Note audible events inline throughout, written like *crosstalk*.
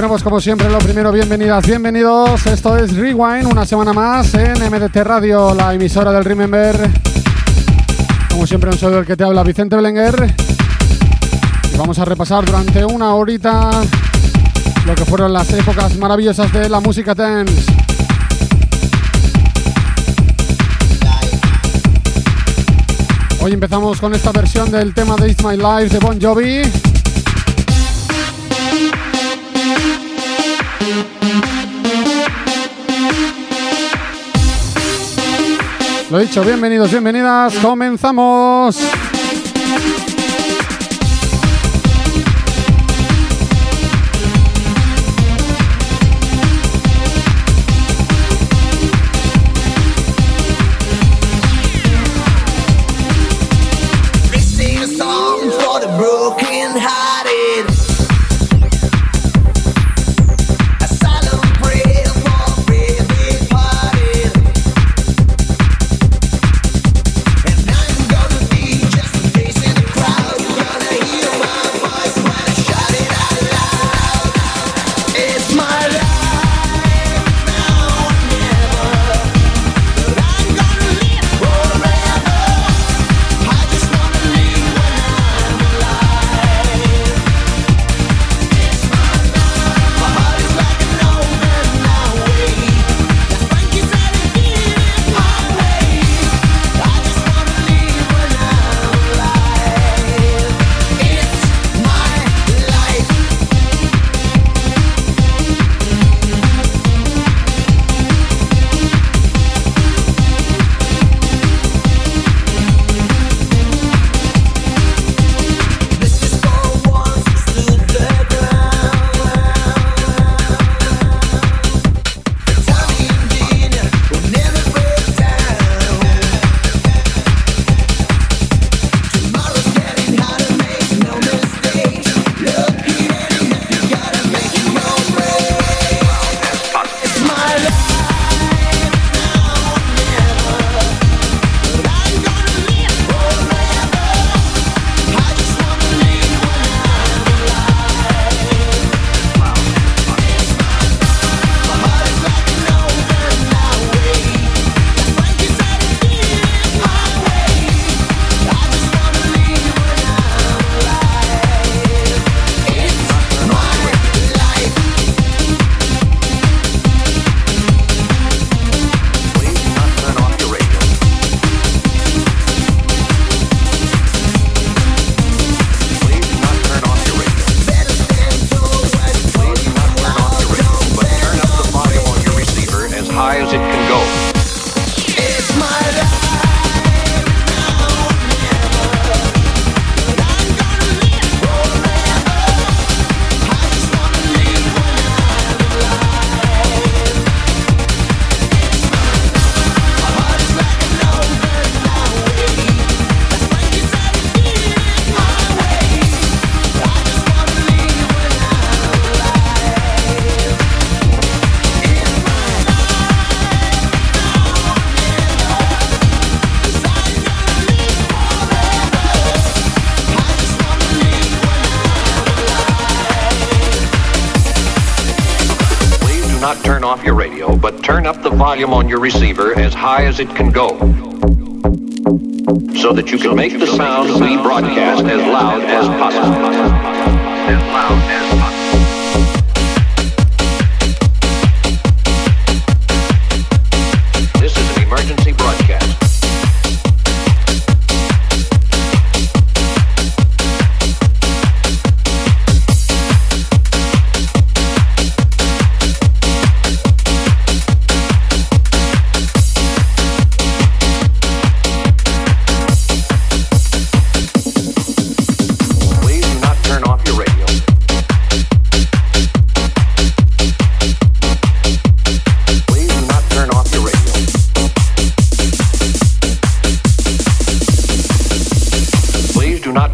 Bueno, pues como siempre, lo primero, bienvenidas, bienvenidos. Esto es Rewind, una semana más en MDT Radio, la emisora del Remember. Como siempre, un saludo el que te habla, Vicente Belenguer. Y vamos a repasar durante una horita lo que fueron las épocas maravillosas de la música dance. Hoy empezamos con esta versión del tema de It's My Life de Bon Jovi. Lo dicho, bienvenidos, bienvenidas, comenzamos. Up the volume on your receiver as high as it can go. So that you can make the sound we broadcast as loud as possible. As loud as possible.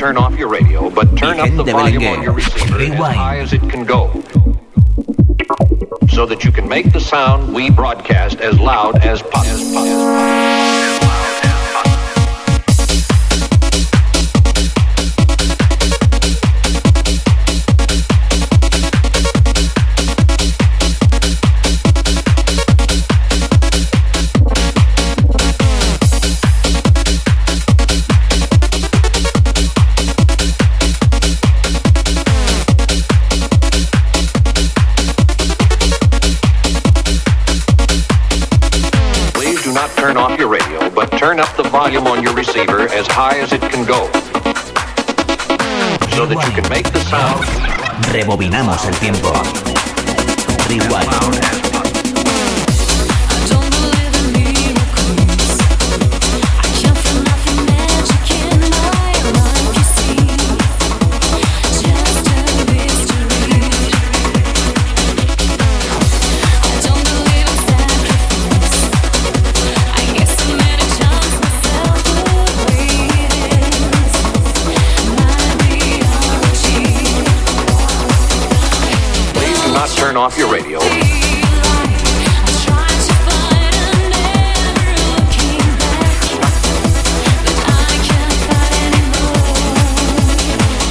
turn off your radio, but turn up the volume on your receiver as high as it can go so that you can make the sound we broadcast as loud as possible. so that you can make the sound. Rebobinamos el tiempo. Rewind. off your radio.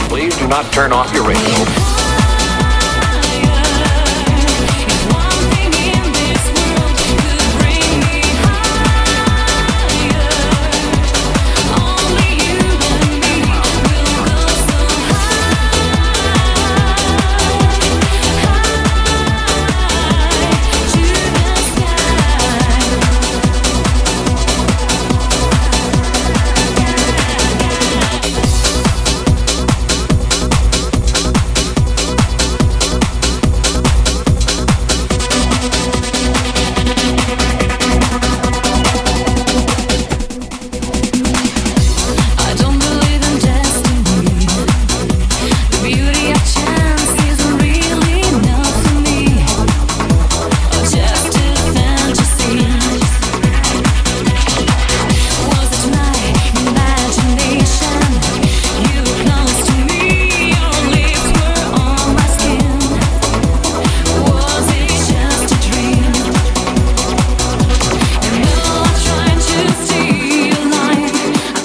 Please do not turn off your radio.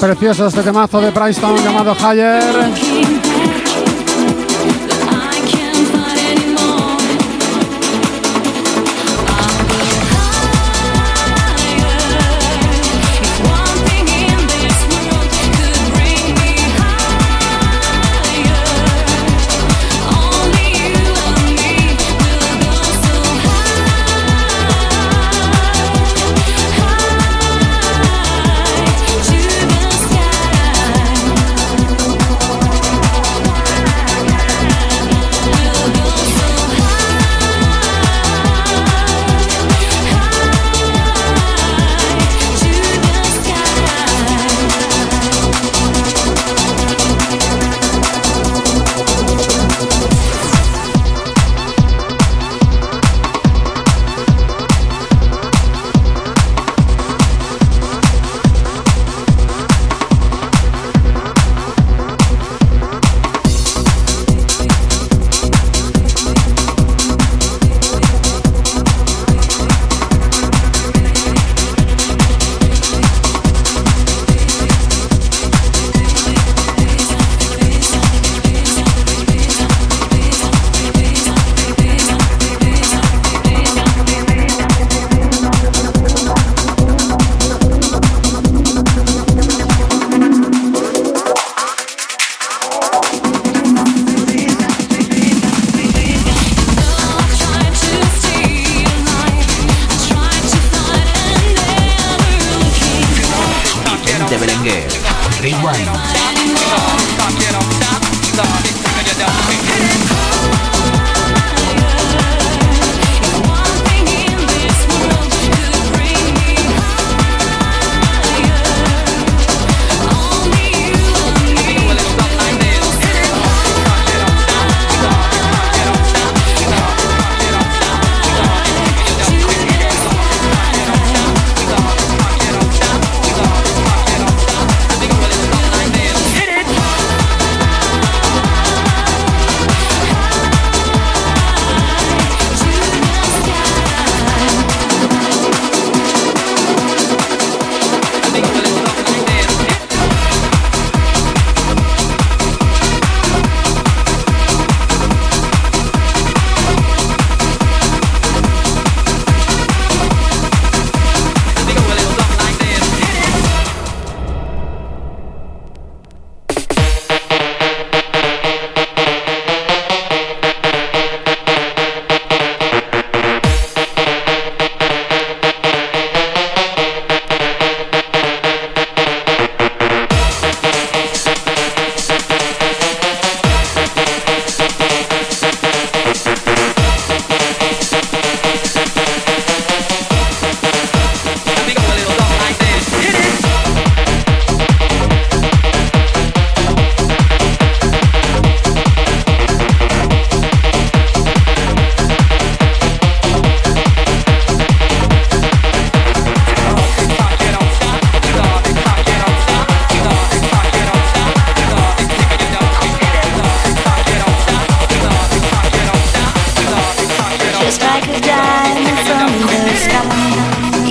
Precioso este temazo de Princeton llamado Higher.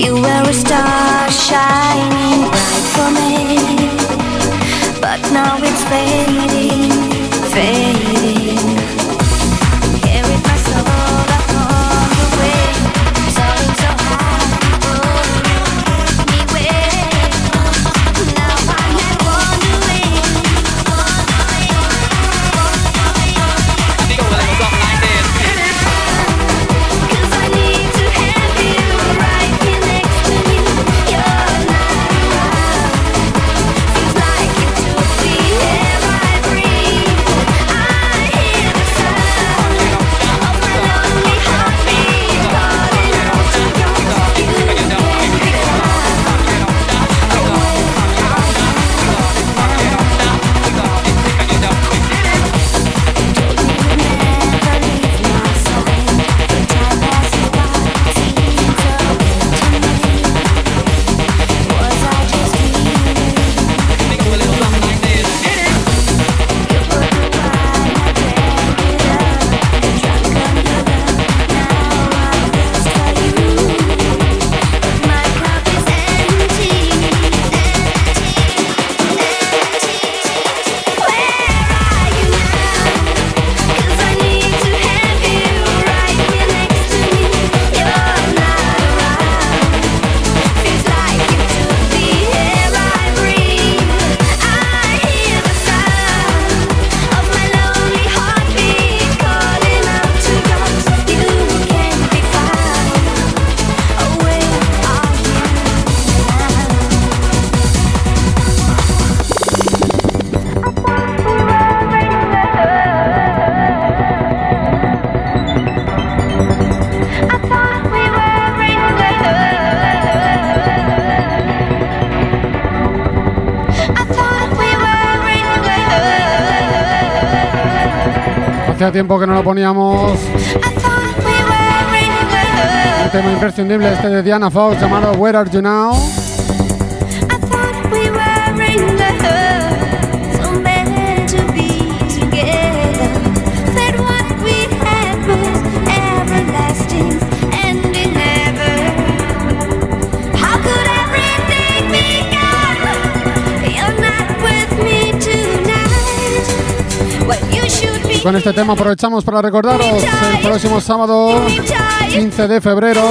you were tiempo que no lo poníamos. Un tema imprescindible este de Diana Fox llamado Where Are You Now. con este tema aprovechamos para recordaros el próximo sábado 15 de febrero.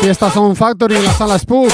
Fiesta Sound Factory en la sala Spook.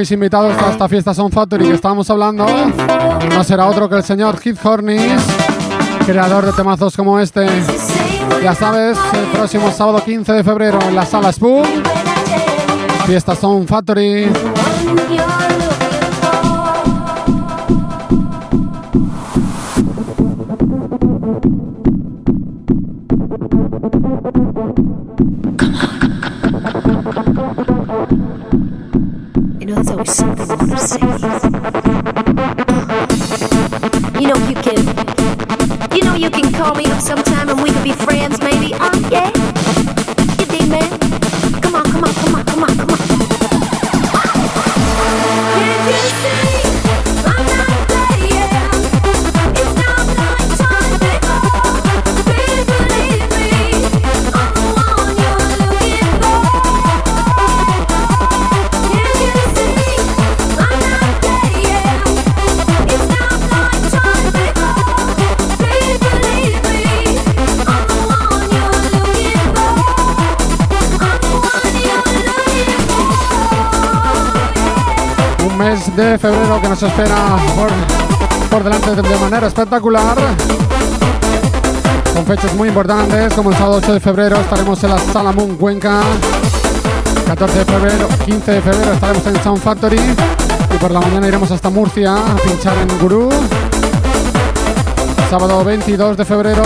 jockeys invitados a esta fiesta Son Factory que estábamos hablando no será otro que el señor Keith Hornis, creador de temazos como este. Ya sabes, el próximo sábado 15 de febrero en la sala Spoon, fiesta Sound Factory. You know, you can, you know, you can call me up sometime nos espera por, por delante de, manera espectacular. Con fechas muy importantes, como el sábado 8 de febrero estaremos en la Sala Moon Cuenca. 14 de febrero, 15 de febrero estaremos en Sound Factory. Y por la mañana iremos hasta Murcia a pinchar en Gurú. Sábado 22 de febrero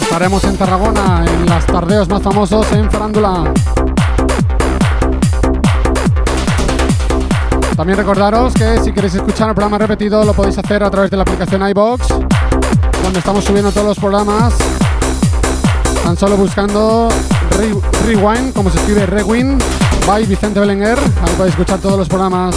estaremos en Tarragona en las tardeos más famosos en Farándula. También recordaros que si queréis escuchar el programa repetido lo podéis hacer a través de la aplicación iBox, donde estamos subiendo todos los programas. Tan solo buscando Re- Rewind, como se escribe Rewind, by Vicente Belenguer. Ahí podéis escuchar todos los programas.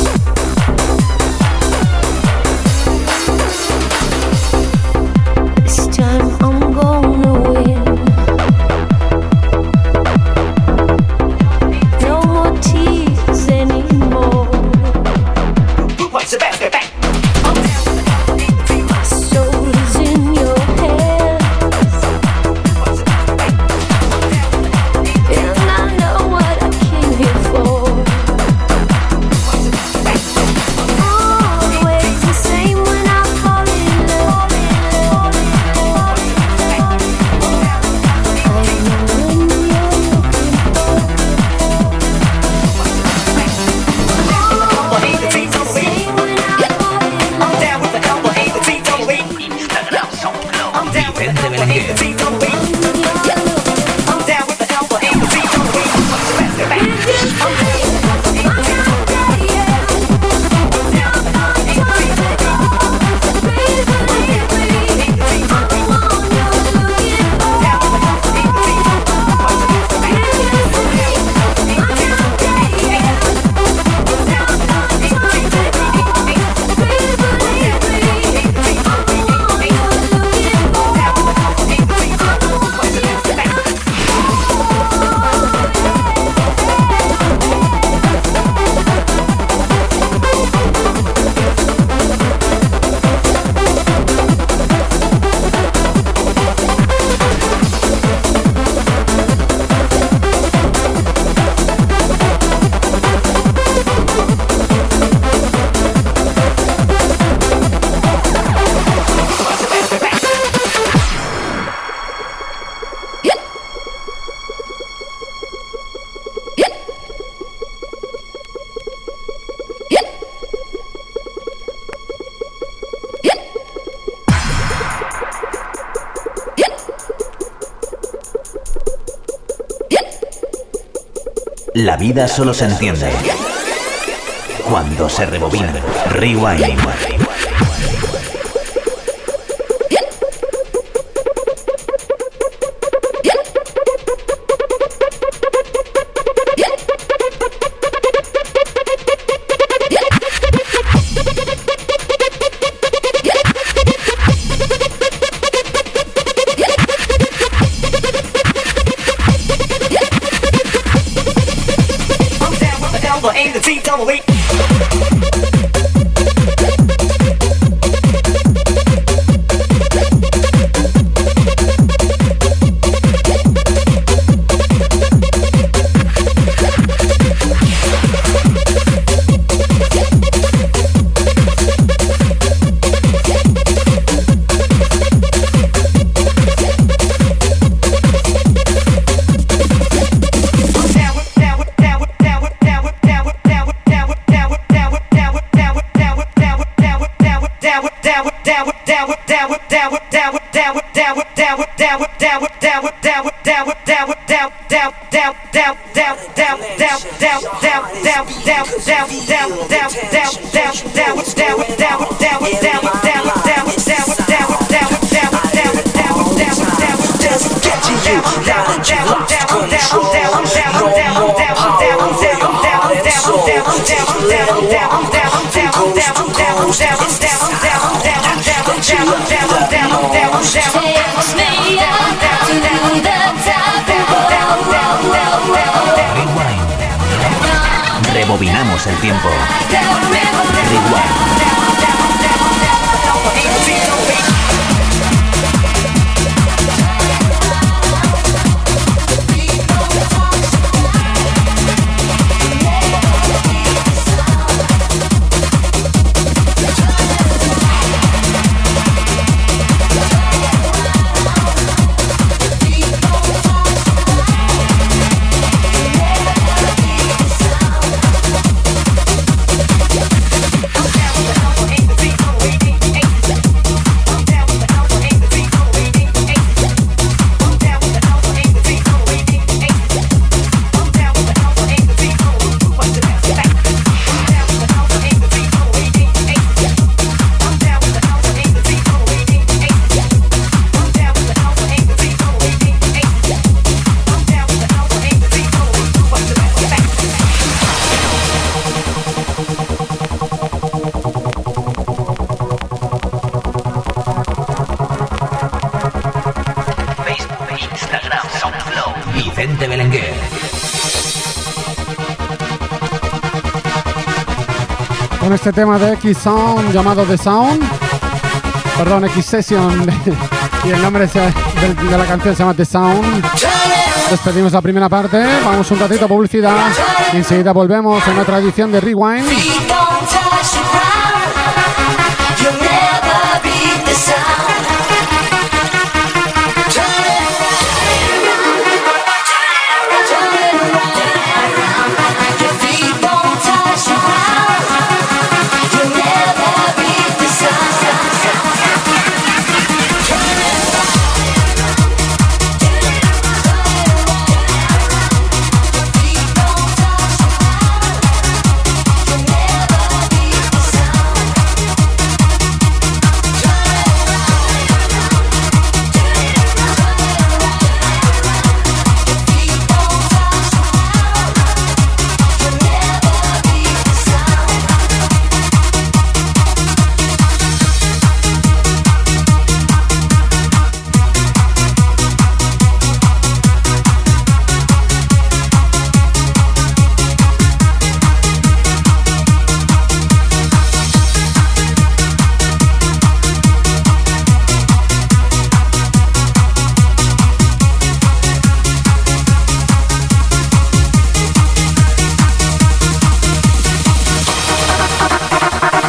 La vida solo se entiende cuando se rebobina. Rewind. Rebobinamos el tiempo. Rewind. Con este tema de X Sound llamado The Sound. Perdón, X Session. *laughs* y el nombre de, la canción se llama The Sound. Despedimos la primera parte. Vamos un ratito a publicidad. Y enseguida volvemos en otra edición de Rewind.